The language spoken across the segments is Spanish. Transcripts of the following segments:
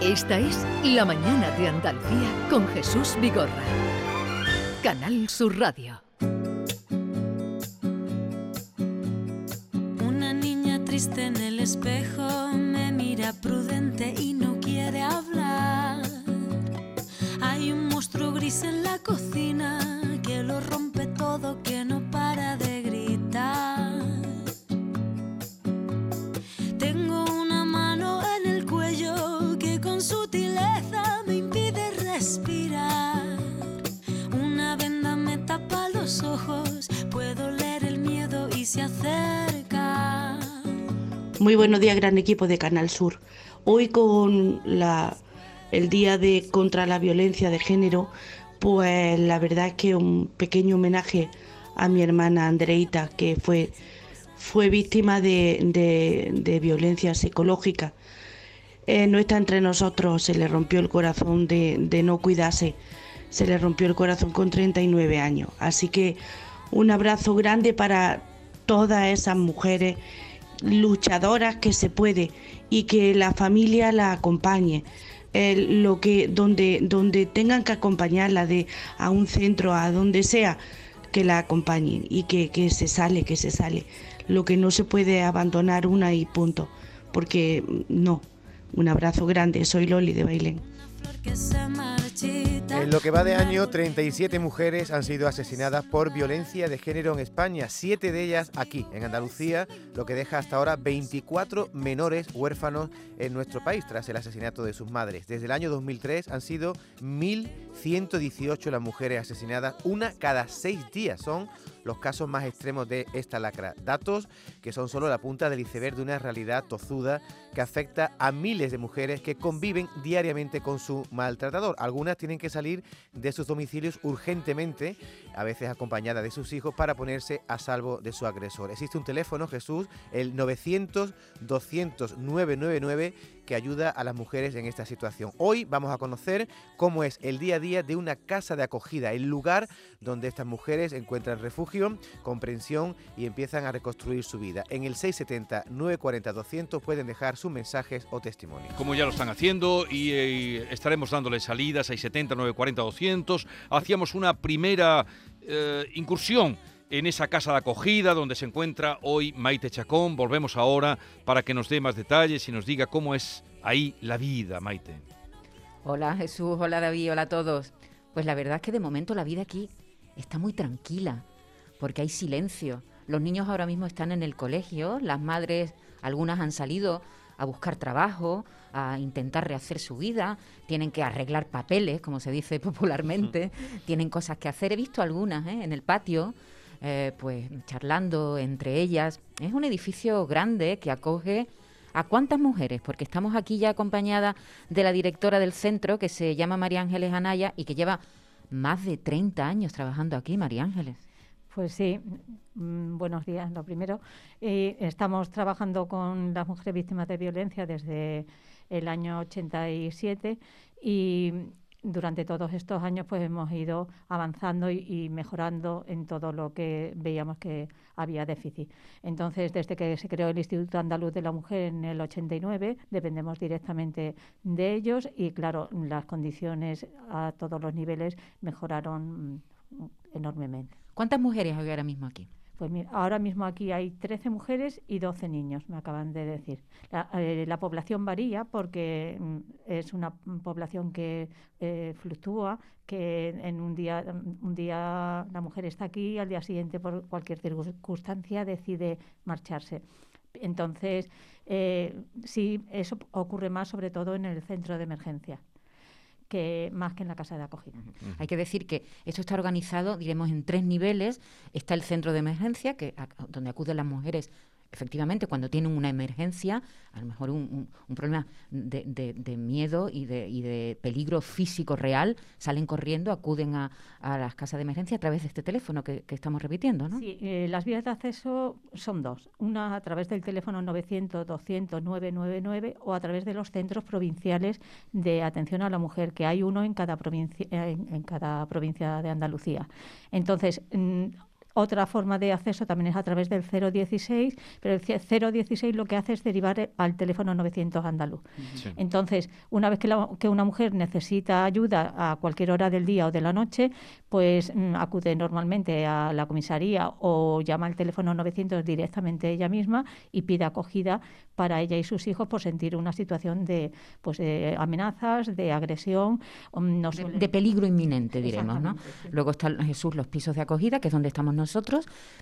Esta es La Mañana de Andalucía con Jesús Vigorra. Canal Sur Radio. Una niña triste en el espejo me mira prudente y no quiere hablar. Hay un monstruo gris en la cocina que lo rompe todo, que Muy buenos días, gran equipo de Canal Sur. Hoy con la, el Día de contra la Violencia de Género, pues la verdad es que un pequeño homenaje a mi hermana Andreita, que fue, fue víctima de, de- violencia psicológica. Eh, no está entre nosotros, se le rompió el corazón de, de no cuidarse, se le rompió el corazón con 39 años. Así que un abrazo grande para todas esas mujeres luchadoras que se puede y que la familia la acompañe. Lo que donde donde tengan que acompañarla de a un centro a donde sea que la acompañen y que, que se sale que se sale. Lo que no se puede abandonar una y punto porque no. Un abrazo grande soy Loli de Bailén En lo que va de año, 37 mujeres han sido asesinadas por violencia de género en España, siete de ellas aquí, en Andalucía, lo que deja hasta ahora 24 menores huérfanos en nuestro país tras el asesinato de sus madres. Desde el año 2003 han sido 1.118 las mujeres asesinadas, una cada seis días. Son los casos más extremos de esta lacra. Datos que son solo la punta del iceberg de una realidad tozuda que afecta a miles de mujeres que conviven diariamente con su maltratador. Algunas tienen que salir de sus domicilios urgentemente, a veces acompañadas de sus hijos, para ponerse a salvo de su agresor. Existe un teléfono, Jesús, el 900-200-999, que ayuda a las mujeres en esta situación. Hoy vamos a conocer cómo es el día a día de una casa de acogida, el lugar donde estas mujeres encuentran refugio, comprensión y empiezan a reconstruir su vida. En el 670-940-200 pueden dejar sus mensajes o testimonios. como ya lo están haciendo y eh, estaremos dándole salidas 670 940 200 hacíamos una primera eh, incursión en esa casa de acogida donde se encuentra hoy Maite Chacón volvemos ahora para que nos dé más detalles y nos diga cómo es ahí la vida Maite Hola Jesús, hola David, hola a todos. Pues la verdad es que de momento la vida aquí está muy tranquila, porque hay silencio. Los niños ahora mismo están en el colegio, las madres, algunas han salido a buscar trabajo, a intentar rehacer su vida, tienen que arreglar papeles, como se dice popularmente, tienen cosas que hacer. He visto algunas ¿eh? en el patio, eh, pues charlando entre ellas. Es un edificio grande que acoge ¿A cuántas mujeres? Porque estamos aquí ya acompañada de la directora del centro, que se llama María Ángeles Anaya y que lleva más de 30 años trabajando aquí, María Ángeles. Pues sí, mm, buenos días. Lo primero, eh, estamos trabajando con las mujeres víctimas de violencia desde el año 87 y durante todos estos años pues hemos ido avanzando y, y mejorando en todo lo que veíamos que había déficit. Entonces, desde que se creó el Instituto Andaluz de la Mujer en el 89, dependemos directamente de ellos y claro, las condiciones a todos los niveles mejoraron enormemente. ¿Cuántas mujeres hay ahora mismo aquí? Pues mira, ahora mismo aquí hay 13 mujeres y 12 niños, me acaban de decir. La, eh, la población varía porque mm, es una población que eh, fluctúa, que en un día, mm, un día la mujer está aquí y al día siguiente por cualquier circunstancia decide marcharse. Entonces, eh, sí, eso ocurre más sobre todo en el centro de emergencia que más que en la casa de acogida. Hay que decir que esto está organizado, diremos, en tres niveles. Está el centro de emergencia, que a- donde acuden las mujeres efectivamente cuando tienen una emergencia, a lo mejor un, problema de, miedo y de, y de peligro físico real, salen corriendo, acuden a, las casas de emergencia a través de este teléfono que, estamos repitiendo, ¿no? Sí, eh, las vías de acceso son dos. Una a través del teléfono 900-200-999 o a través de los centros provinciales de atención a la mujer, que hay uno en cada provincia, en cada provincia de Andalucía. Entonces, mm, otra forma de acceso también es a través del 016, pero el 016 lo que hace es derivar al teléfono 900 andaluz. Entonces, una vez que, que, una mujer necesita ayuda a cualquier hora del día o de la noche, pues mm, acude normalmente a la comisaría o llama al teléfono 900 directamente ella misma y pide acogida para ella y sus hijos por sentir una situación de pues amenazas, de agresión, mm, de, peligro inminente, diremos, ¿no? Luego están Jesús los pisos de acogida, que es donde estamos nosotros,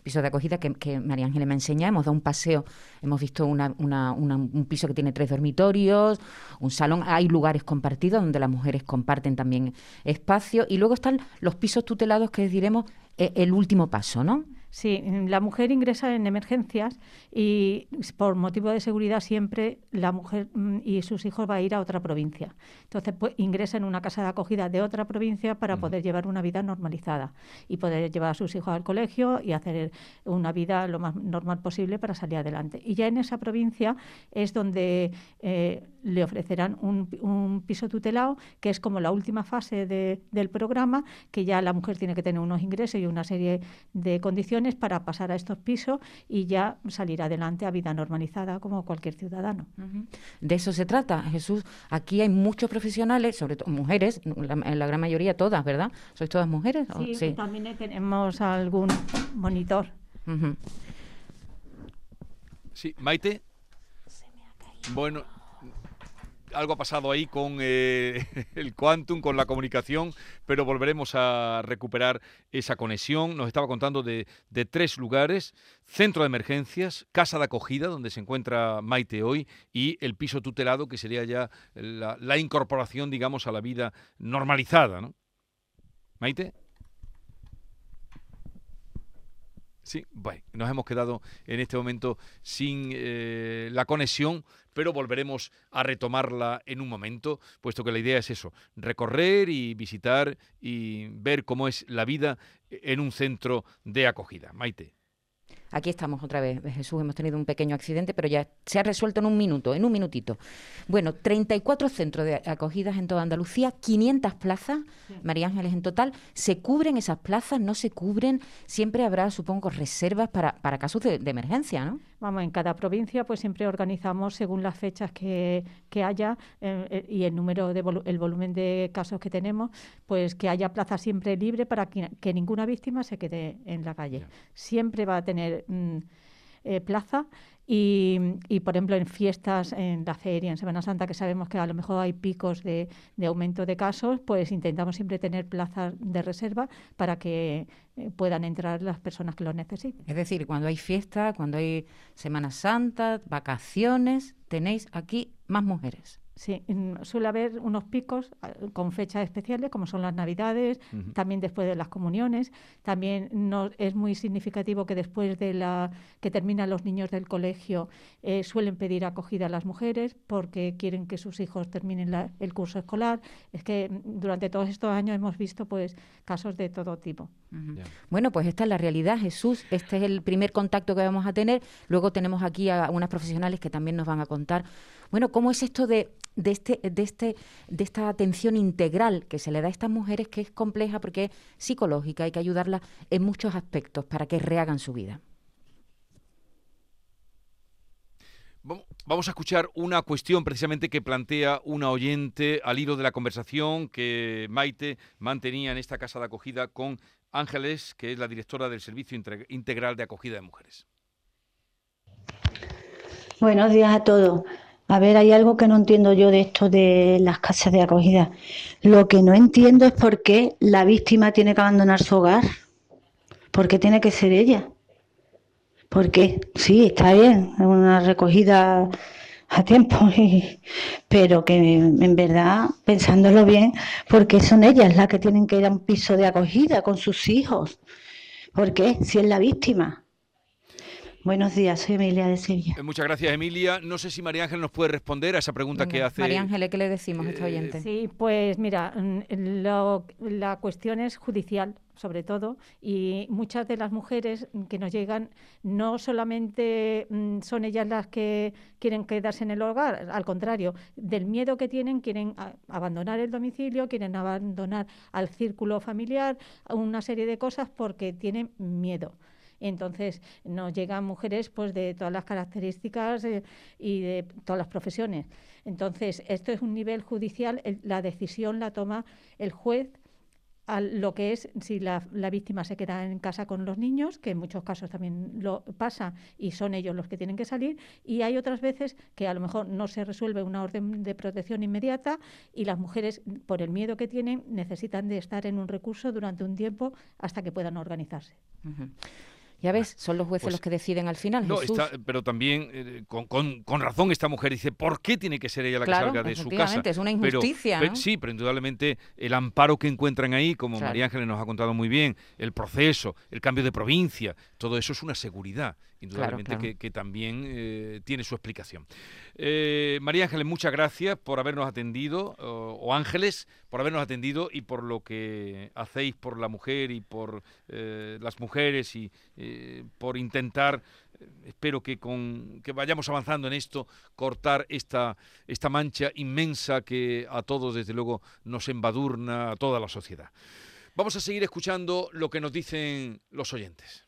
pisos de acogida que, María Ángeles me enseña, hemos dado un paseo, hemos visto un piso que tiene tres dormitorios, un salón, hay lugares compartidos donde las mujeres comparten también espacio. Y luego están los pisos tutelados que diremos eh, el último paso, ¿no? Sí, la mujer ingresa en emergencias y por motivo de seguridad siempre la mujer mm, y sus hijos va a ir a otra provincia. Entonces pues, ingresa en una casa de acogida de otra provincia para poder llevar una vida normalizada y poder llevar a sus hijos al colegio y hacer una vida lo más normal posible para salir adelante. Y ya en esa provincia es donde eh, le ofrecerán un, piso tutelado, que es como la última fase del programa, que ya la mujer tiene que tener unos ingresos y una serie de condiciones para pasar a estos pisos y ya salir adelante a vida normalizada como cualquier ciudadano. De eso se trata, Jesús. Aquí hay muchos profesionales, sobre todo mujeres, la, la gran mayoría todas, ¿verdad? ¿Sois todas mujeres? Sí, también tenemos algún monitor. Sí, Maite. Bueno, algo ha pasado ahí con eh, el quantum, con la comunicación, pero volveremos a recuperar esa conexión. Nos estaba contando de, tres lugares, centro de emergencias, casa de acogida, donde se encuentra Maite hoy, y el piso tutelado, que sería ya la, incorporación, digamos, a la vida normalizada. ¿no? Maite. Sí, bueno, nos hemos quedado en este momento sin eh, la conexión, pero volveremos a retomarla en un momento, puesto que la idea es eso, recorrer y visitar y ver cómo es la vida en un centro de acogida. Maite. Aquí estamos otra vez, Jesús, hemos tenido un pequeño accidente, pero ya se ha resuelto en un minuto, en un minutito. Bueno, 34 centros de acogidas en toda Andalucía, 500 plazas, María Ángeles en total. ¿Se cubren esas plazas? ¿No se cubren? Siempre habrá, supongo, reservas para, para casos de, emergencia, ¿no? Vamos, en cada provincia pues siempre organizamos según las fechas que, haya eh, eh, y el número de el volumen de casos que tenemos, pues que haya plaza siempre libre para que, ninguna víctima se quede en la calle. Siempre va a tener Mm, eh, plaza y, por ejemplo, en fiestas, en la feria, en Semana Santa, que sabemos que a lo mejor hay picos de, aumento de casos, pues intentamos siempre tener plazas de reserva para que eh, puedan entrar las personas que lo necesiten. Es decir, cuando hay fiesta, cuando hay Semana Santa, vacaciones, tenéis aquí más mujeres. Sí, suele haber unos picos ah, con fechas especiales, como son las Navidades, también después de las comuniones. También no, es muy significativo que después de la que terminan los niños del colegio eh, suelen pedir acogida a las mujeres porque quieren que sus hijos terminen el curso escolar. Es que mm, durante todos estos años hemos visto pues casos de todo tipo. Bueno, pues esta es la realidad, Jesús. Este es el primer contacto que vamos a tener. Luego tenemos aquí a unas profesionales que también nos van a contar bueno, ¿cómo es esto de, de, este, de, este, de esta atención integral que se le da a estas mujeres que es compleja porque es psicológica, hay que ayudarlas en muchos aspectos para que rehagan su vida? Vamos a escuchar una cuestión precisamente que plantea una oyente al hilo de la conversación que Maite mantenía en esta casa de acogida con Ángeles, que es la directora del Servicio Integral de Acogida de Mujeres. Buenos días a todos. A ver, hay algo que no entiendo yo de esto de las casas de acogida. Lo que no entiendo es por qué la víctima tiene que abandonar su hogar. ¿Por qué tiene que ser ella? ¿Por qué? Sí, está bien, es una recogida a tiempo, pero que en verdad, pensándolo bien, ¿por qué son ellas las que tienen que ir a un piso de acogida con sus hijos? ¿Por qué? Si es la víctima. Buenos días, soy Emilia de Sevilla. Eh, muchas gracias, Emilia. No sé si María Ángel nos puede responder a esa pregunta que hace. María Ángel, ¿qué le decimos a este oyente? Sí, pues mira, mm, la cuestión es judicial sobre todo, y muchas de las mujeres que nos llegan no solamente mm, son ellas las que quieren quedarse en el hogar, al contrario, del miedo que tienen, quieren abandonar el domicilio, quieren abandonar al círculo familiar, una serie de cosas porque tienen miedo. Entonces nos llegan mujeres pues de todas las características eh, y de todas las profesiones. Entonces esto es un nivel judicial, la decisión la toma el juez a lo que es si la, víctima se queda en casa con los niños, que en muchos casos también lo pasa y son ellos los que tienen que salir, y hay otras veces que a lo mejor no se resuelve una orden de protección inmediata y las mujeres, por el miedo que tienen, necesitan de estar en un recurso durante un tiempo hasta que puedan organizarse. Ya ves, son los jueces Pues los que deciden al final. No, Jesús. está- pero también eh, con, con- con razón esta mujer dice, ¿por qué tiene que ser ella la Claro, que salga de su casa? es una injusticia, sí, pero indudablemente el amparo que encuentran ahí, como Claro. María Ángeles nos ha contado muy bien, el proceso, el cambio de provincia, todo eso es una seguridad, indudablemente claro. Que, que también eh, tiene su explicación. Eh, María Ángeles, muchas gracias por habernos atendido, o, o Ángeles, por habernos atendido y por lo que hacéis por la mujer y por eh, las mujeres y por intentar, espero que, con, que vayamos avanzando en esto, cortar esta, esta mancha inmensa que a todos, desde luego, nos embadurna, a toda la sociedad. Vamos a seguir escuchando lo que nos dicen los oyentes.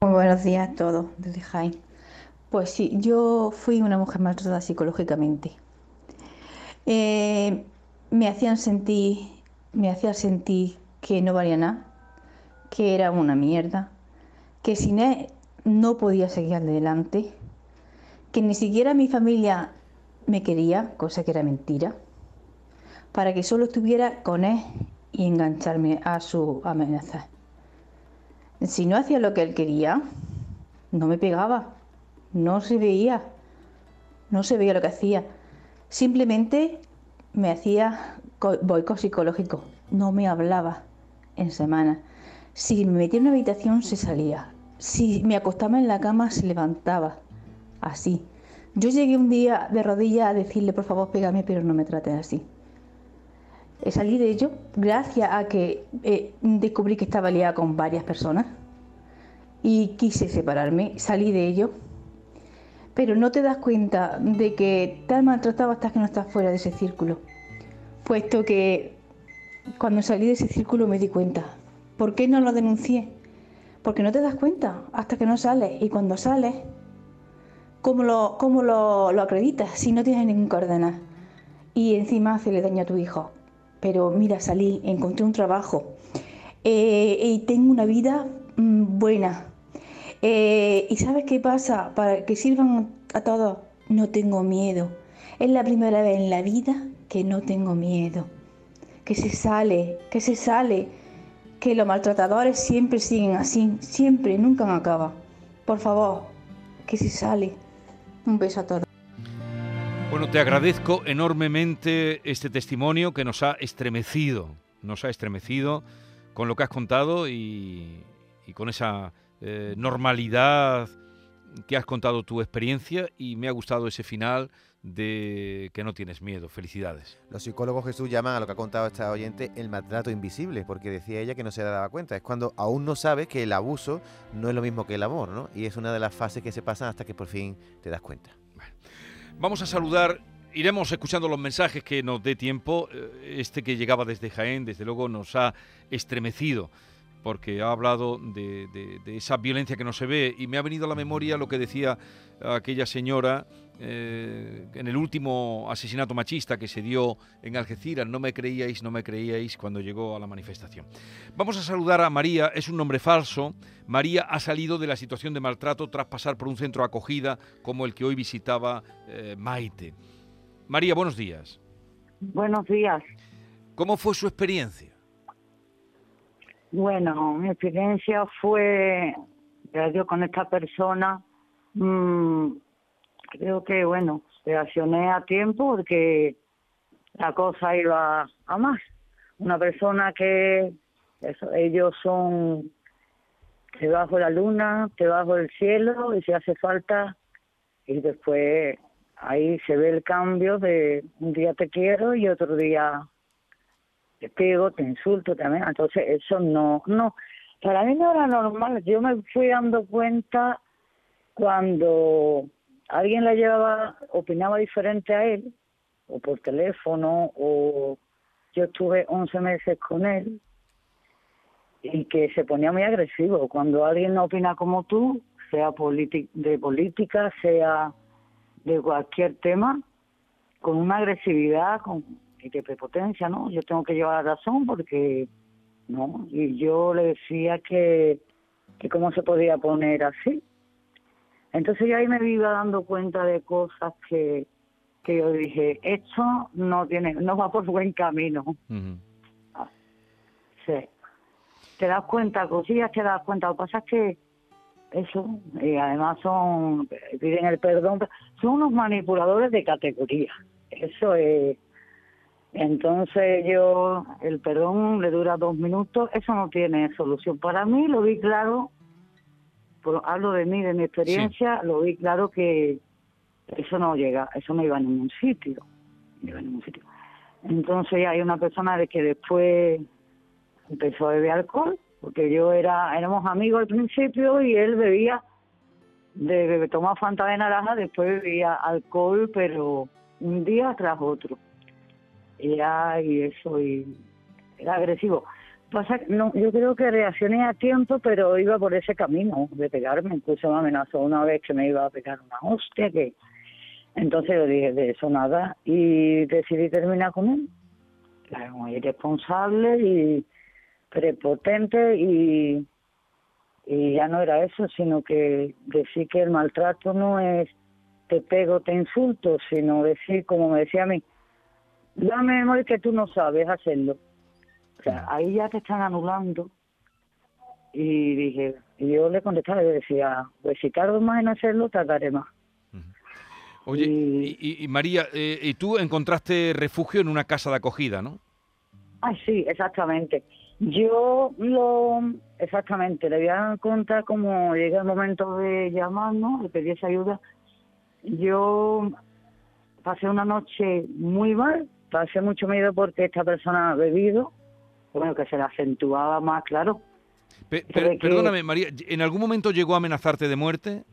Muy buenos días a todos desde Jaén. Pues sí, yo fui una mujer maltratada psicológicamente. Eh, me hacían sentir, me hacían sentir que no valía nada, que era una mierda, que sin él no podía seguir adelante, que ni siquiera mi familia me quería, cosa que era mentira, para que solo estuviera con él y engancharme a su amenaza. Si no hacía lo que él quería, no me pegaba, no se veía, no se veía lo que hacía. Simplemente me hacía co- boicot psicológico, no me hablaba en semana. Si me metía en una habitación se salía, si me acostaba en la cama se levantaba, así. Yo llegué un día de rodillas a decirle, por favor, pégame, pero no me trates así. Eh, Salí de ello gracias a que eh, descubrí que estaba liada con varias personas y quise separarme, salí de ello. Pero no te das cuenta de que te maltratado hasta que no estás fuera de ese círculo. Puesto que cuando salí de ese círculo me di cuenta. ¿Por qué no lo denuncié? Porque no te das cuenta hasta que no sales. Y cuando sales, ¿cómo lo, cómo lo, lo acreditas si no tienes ningún coordenada? Y encima hacerle daño a tu hijo. Pero mira, salí, encontré un trabajo eh, y tengo una vida mm, buena. Eh, ¿Y sabes qué pasa? Para que sirvan a todos, no tengo miedo. Es la primera vez en la vida que no tengo miedo. Que se sale, que se sale. Que los maltratadores siempre siguen así, siempre, nunca acaba. Por favor, que se sale. Un beso a todos. Bueno, te agradezco enormemente este testimonio que nos ha estremecido, nos ha estremecido con lo que has contado y, y con esa eh, normalidad que has contado tu experiencia y me ha gustado ese final de que no tienes miedo. Felicidades. Los psicólogos Jesús llaman a lo que ha contado esta oyente el maltrato invisible, porque decía ella que no se daba cuenta. Es cuando aún no sabes que el abuso no es lo mismo que el amor, ¿no? Y es una de las fases que se pasan hasta que por fin te das cuenta. Vamos a saludar, iremos escuchando los mensajes que nos dé tiempo. Eh, Este que llegaba desde Jaén, desde luego, nos ha estremecido porque ha hablado de, de- de esa violencia que no se ve y me ha venido a la memoria lo que decía aquella señora eh, en el último asesinato machista que se dio en Algeciras. No me creíais, no me creíais cuando llegó a la manifestación. Vamos a saludar a María, es un nombre falso. María ha salido de la situación de maltrato tras pasar por un centro acogida como el que hoy visitaba eh, Maite. María, buenos días. Buenos días. ¿Cómo fue su experiencia? Bueno, mi experiencia fue, con esta persona, mm, creo que, bueno, reaccioné a tiempo porque la cosa iba a más. Una persona que, eso, ellos son te bajo la luna, te bajo el cielo y si hace falta, y después ahí se ve el cambio de un día te quiero y otro día te pego, te insulto también, entonces eso no, no, para mí no era normal, yo me fui dando cuenta cuando alguien la llevaba, opinaba diferente a él, o por teléfono, o yo estuve 11 meses con él, y que se ponía muy agresivo. Cuando alguien no opina como tú, sea de política, sea de cualquier tema, con una agresividad con, y de prepotencia, ¿no? Yo tengo que llevar la razón porque, ¿no? Y yo le decía que, que cómo se podía poner así. Entonces yo ahí me iba dando cuenta de cosas que, que yo dije, esto no tiene, no va por buen camino. Ah, sí te das cuenta, cosillas te das cuenta. Lo que pasa es que eso, y además son, piden el perdón, son unos manipuladores de categoría. Eso es. Entonces yo, el perdón le dura dos minutos, eso no tiene solución. Para mí lo vi claro, hablo de mí, de mi experiencia, lo vi claro que eso no llega, eso no iba a ningún sitio. No iba a ningún sitio. Entonces hay una persona de que después empezó a beber alcohol, porque yo era, éramos amigos al principio y él bebía, de, tomaba fanta de naranja, después bebía alcohol, pero un día tras otro. Y, eso, y era agresivo. Pasa, no, yo creo que reaccioné a tiempo, pero iba por ese camino de pegarme. Incluso me amenazó una vez que me iba a pegar una hostia, que entonces yo dije de eso nada y decidí terminar con él. Era muy irresponsable y prepotente y, y ya no era eso, sino que decir que el maltrato no es te pego, te insulto, sino decir, como me decía a mí, dame amor que tú no sabes hacerlo. O sea, ahí ya te están anulando. Y dije, y yo le contestaba, le decía, pues si tardo más en hacerlo, tardaré más. Oye, y, y, María, eh, y tú encontraste refugio en una casa de acogida, ¿no? Ah, sí, exactamente. Yo lo, exactamente, le voy a contar cómo llega el momento de llamar, ¿no? De pedir esa ayuda. Yo pasé una noche muy mal, pasé mucho miedo porque esta persona ha bebido, bueno, que se le acentuaba más, claro. perdóname, María, ¿en algún momento llegó a amenazarte de muerte?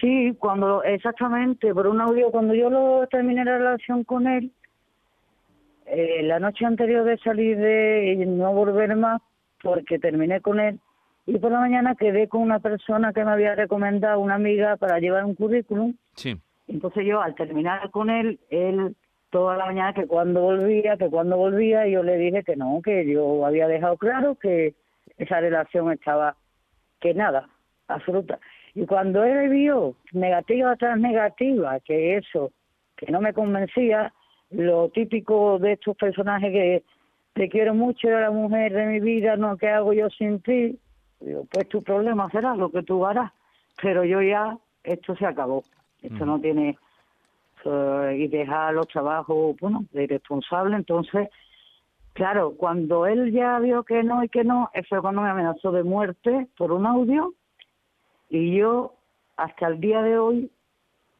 Sí, cuando, exactamente, por un audio, cuando yo lo terminé la relación con él, eh, la noche anterior de salir de no volver más, porque terminé con él, y por la mañana quedé con una persona que me había recomendado, una amiga, para llevar un currículum. Sí. Entonces yo, al terminar con él, él toda la mañana que cuando volvía, que cuando volvía, yo le dije que no, que yo había dejado claro que esa relación estaba, que nada, absoluta. Y cuando él vio negativa tras negativa, que eso, que no me convencía, lo típico de estos personajes que te quiero mucho, era la mujer de mi vida, no, ¿qué hago yo sin ti? pues tu problema será lo que tú harás, pero yo ya, esto se acabó, esto no tiene, y dejar los trabajos, bueno, de irresponsable, entonces, claro, cuando él ya vio que no y que no, eso cuando me amenazó de muerte por un audio, y yo, hasta el día de hoy,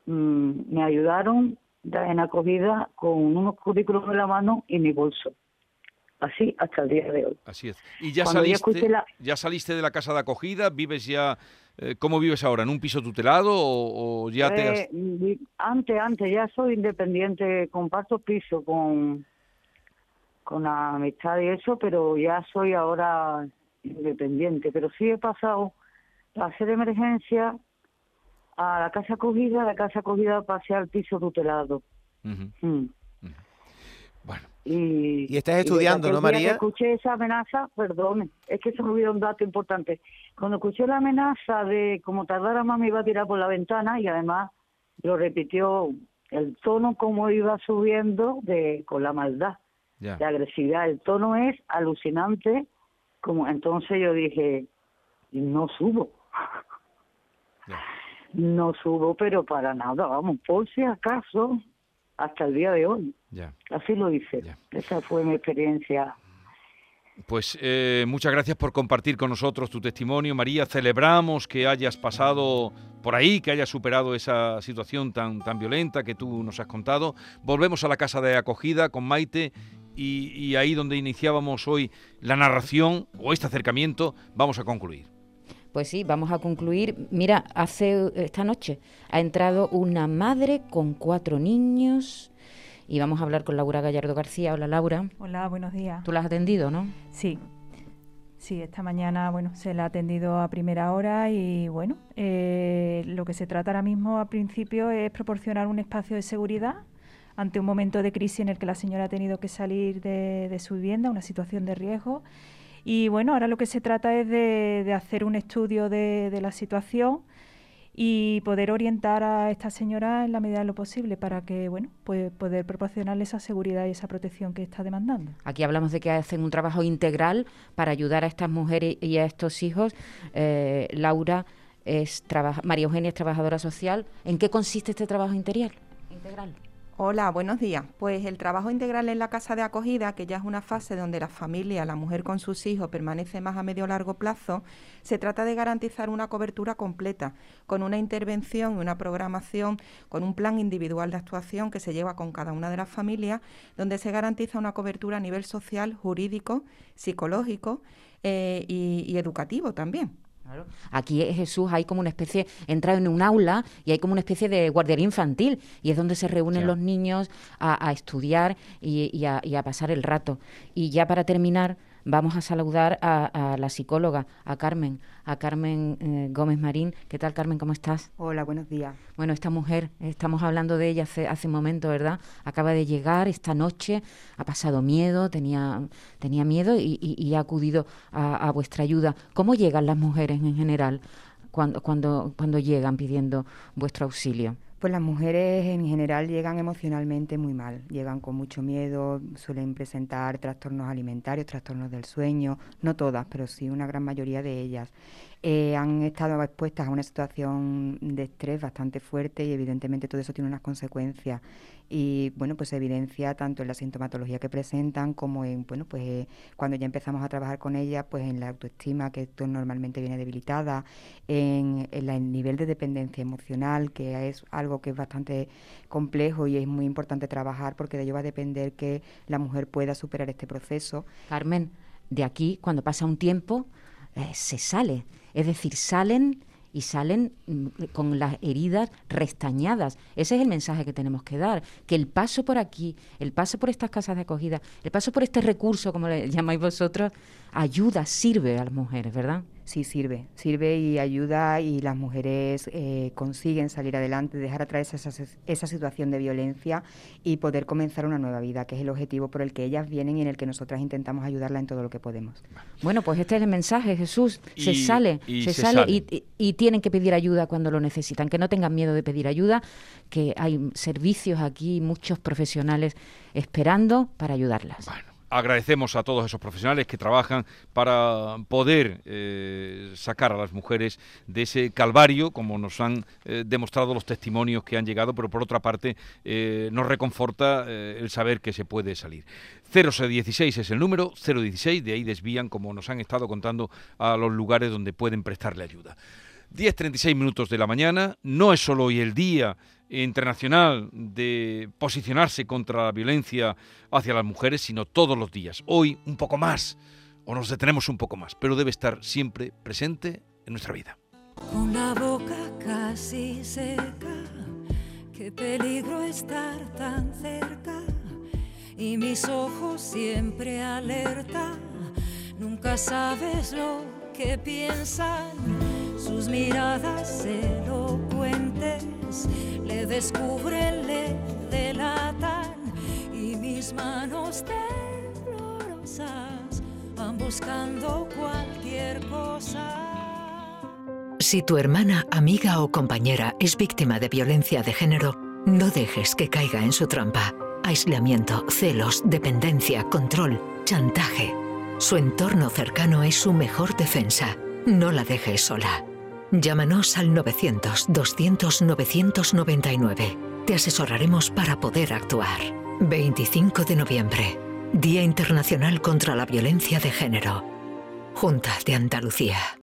mm, me ayudaron en acogida con unos currículos en la mano y mi bolso. Así hasta el día de hoy. Así es. ¿Y ya saliste, ya, saliste de la casa de acogida? ¿Vives ya, eh, cómo vives ahora? ¿En un piso tutelado o, ya te has...? Eh, antes, antes, ya soy independiente, comparto piso con, con la amistad y eso, pero ya soy ahora independiente. Pero sí he pasado a hacer emergencia a la casa acogida, la casa acogida pasé al piso tutelado. Mm. Bueno. Y, estás estudiando, ¿no, María? escuché esa amenaza, perdón, es que se me olvidó un dato importante. Cuando escuché la amenaza de como tardara más me iba a tirar por la ventana y además lo repitió el tono como iba subiendo de con la maldad, de agresividad. El tono es alucinante, como entonces yo dije, no subo no subo, pero para nada, vamos, por si acaso, hasta el día de hoy. Así lo hice. Esa fue mi experiencia. Pues eh, muchas gracias por compartir con nosotros tu testimonio, María. Celebramos que hayas pasado por ahí, que hayas superado esa situación tan, tan violenta que tú nos has contado. Volvemos a la casa de acogida con Maite y, y ahí donde iniciábamos hoy la narración o este acercamiento, vamos a concluir. Pues sí, vamos a concluir. Mira, hace esta noche ha entrado una madre con cuatro niños y vamos a hablar con Laura Gallardo García. Hola Laura. Hola, buenos días. Tú la has atendido, ¿no? Sí. Sí, esta mañana bueno, se la ha atendido a primera hora y bueno, eh, lo que se trata ahora mismo a principio es proporcionar un espacio de seguridad ante un momento de crisis en el que la señora ha tenido que salir de, de su vivienda, una situación de riesgo. Y bueno, ahora lo que se trata es de, de hacer un estudio de, de la situación y poder orientar a esta señora en la medida de lo posible para que, bueno, pues poder proporcionarle esa seguridad y esa protección que está demandando. Aquí hablamos de que hacen un trabajo integral para ayudar a estas mujeres y a estos hijos. Eh, Laura es María Eugenia es trabajadora social. ¿En qué consiste este trabajo integral? integral? Hola, buenos días. Pues el trabajo integral en la casa de acogida, que ya es una fase donde la familia, la mujer con sus hijos, permanece más a medio o largo plazo, se trata de garantizar una cobertura completa, con una intervención y una programación, con un plan individual de actuación que se lleva con cada una de las familias, donde se garantiza una cobertura a nivel social, jurídico, psicológico eh, y, y educativo también. Aquí Jesús hay como una especie, entra en un aula y hay como una especie de guardería infantil y es donde se reúnen los niños a, estudiar y, a, y a pasar el rato. Y ya para terminar, vamos a saludar a, la psicóloga, a Carmen, a Carmen eh, Gómez Marín. ¿Qué tal, Carmen? ¿Cómo estás? Hola, buenos días. Bueno, esta mujer, estamos hablando de ella hace, hace un momento, ¿verdad? Acaba de llegar esta noche, ha pasado miedo, tenía, tenía miedo y, ha acudido a, vuestra ayuda. ¿Cómo llegan las mujeres en general cuando, cuando, cuando llegan pidiendo vuestro auxilio? Pues las mujeres en general llegan emocionalmente muy mal, llegan con mucho miedo, suelen presentar trastornos alimentarios, trastornos del sueño, no todas, pero sí una gran mayoría de ellas. Eh, han estado expuestas a una situación de estrés bastante fuerte y evidentemente todo eso tiene unas consecuencias. Y bueno pues se evidencia tanto en la sintomatología que presentan como en bueno pues eh, cuando ya empezamos a trabajar con ellas pues en la autoestima que esto normalmente viene debilitada en, el nivel de dependencia emocional que es algo que es bastante complejo y es muy importante trabajar porque de ello va a depender que la mujer pueda superar este proceso. Carmen de aquí cuando pasa un tiempo eh, se sale es decir salen y salen mm, con las heridas restañadas. Ese es el mensaje que tenemos que dar, que el paso por aquí, el paso por estas casas de acogida, el paso por este recurso, como le llamáis vosotros, ayuda, sirve a las mujeres, ¿verdad? sí sirve, sirve y ayuda y las mujeres eh, consiguen salir adelante, dejar atrás esa, esa, situación de violencia y poder comenzar una nueva vida, que es el objetivo por el que ellas vienen y en el que nosotras intentamos ayudarla en todo lo que podemos. Bueno, pues este es el mensaje, Jesús. Se sale, se, sale, Y, y, tienen que pedir ayuda cuando lo necesitan, que no tengan miedo de pedir ayuda, que hay servicios aquí, muchos profesionales esperando para ayudarlas. Agradecemos a todos esos profesionales que trabajan para poder eh, sacar a las mujeres de ese calvario, como nos han eh, demostrado los testimonios que han llegado, pero por otra parte eh, nos reconforta el saber que se puede salir. 016 es el número, 016, de ahí desvían, como nos han estado contando, a los lugares donde pueden prestarle ayuda. 10.36 minutos de la mañana, no es solo hoy el día internacional de posicionarse contra la violencia hacia las mujeres, sino todos los días. Hoy un poco más, o nos detenemos un poco más, pero debe estar siempre presente en nuestra vida. Con la boca casi seca, qué peligro estar tan cerca, y mis ojos siempre alerta, nunca sabes lo que piensan, sus miradas elocuentes le descubren, le delatan y mis manos temblorosas van buscando cualquier cosa. Si tu hermana, amiga o compañera es víctima de violencia de género, no dejes que caiga en su trampa. Aislamiento, celos, dependencia, control, chantaje. Su entorno cercano es su mejor defensa. No la dejes sola. Llámanos al 900-200-999. Te asesoraremos para poder actuar. 25 de noviembre. Día Internacional contra la Violencia de Género. Junta de Andalucía.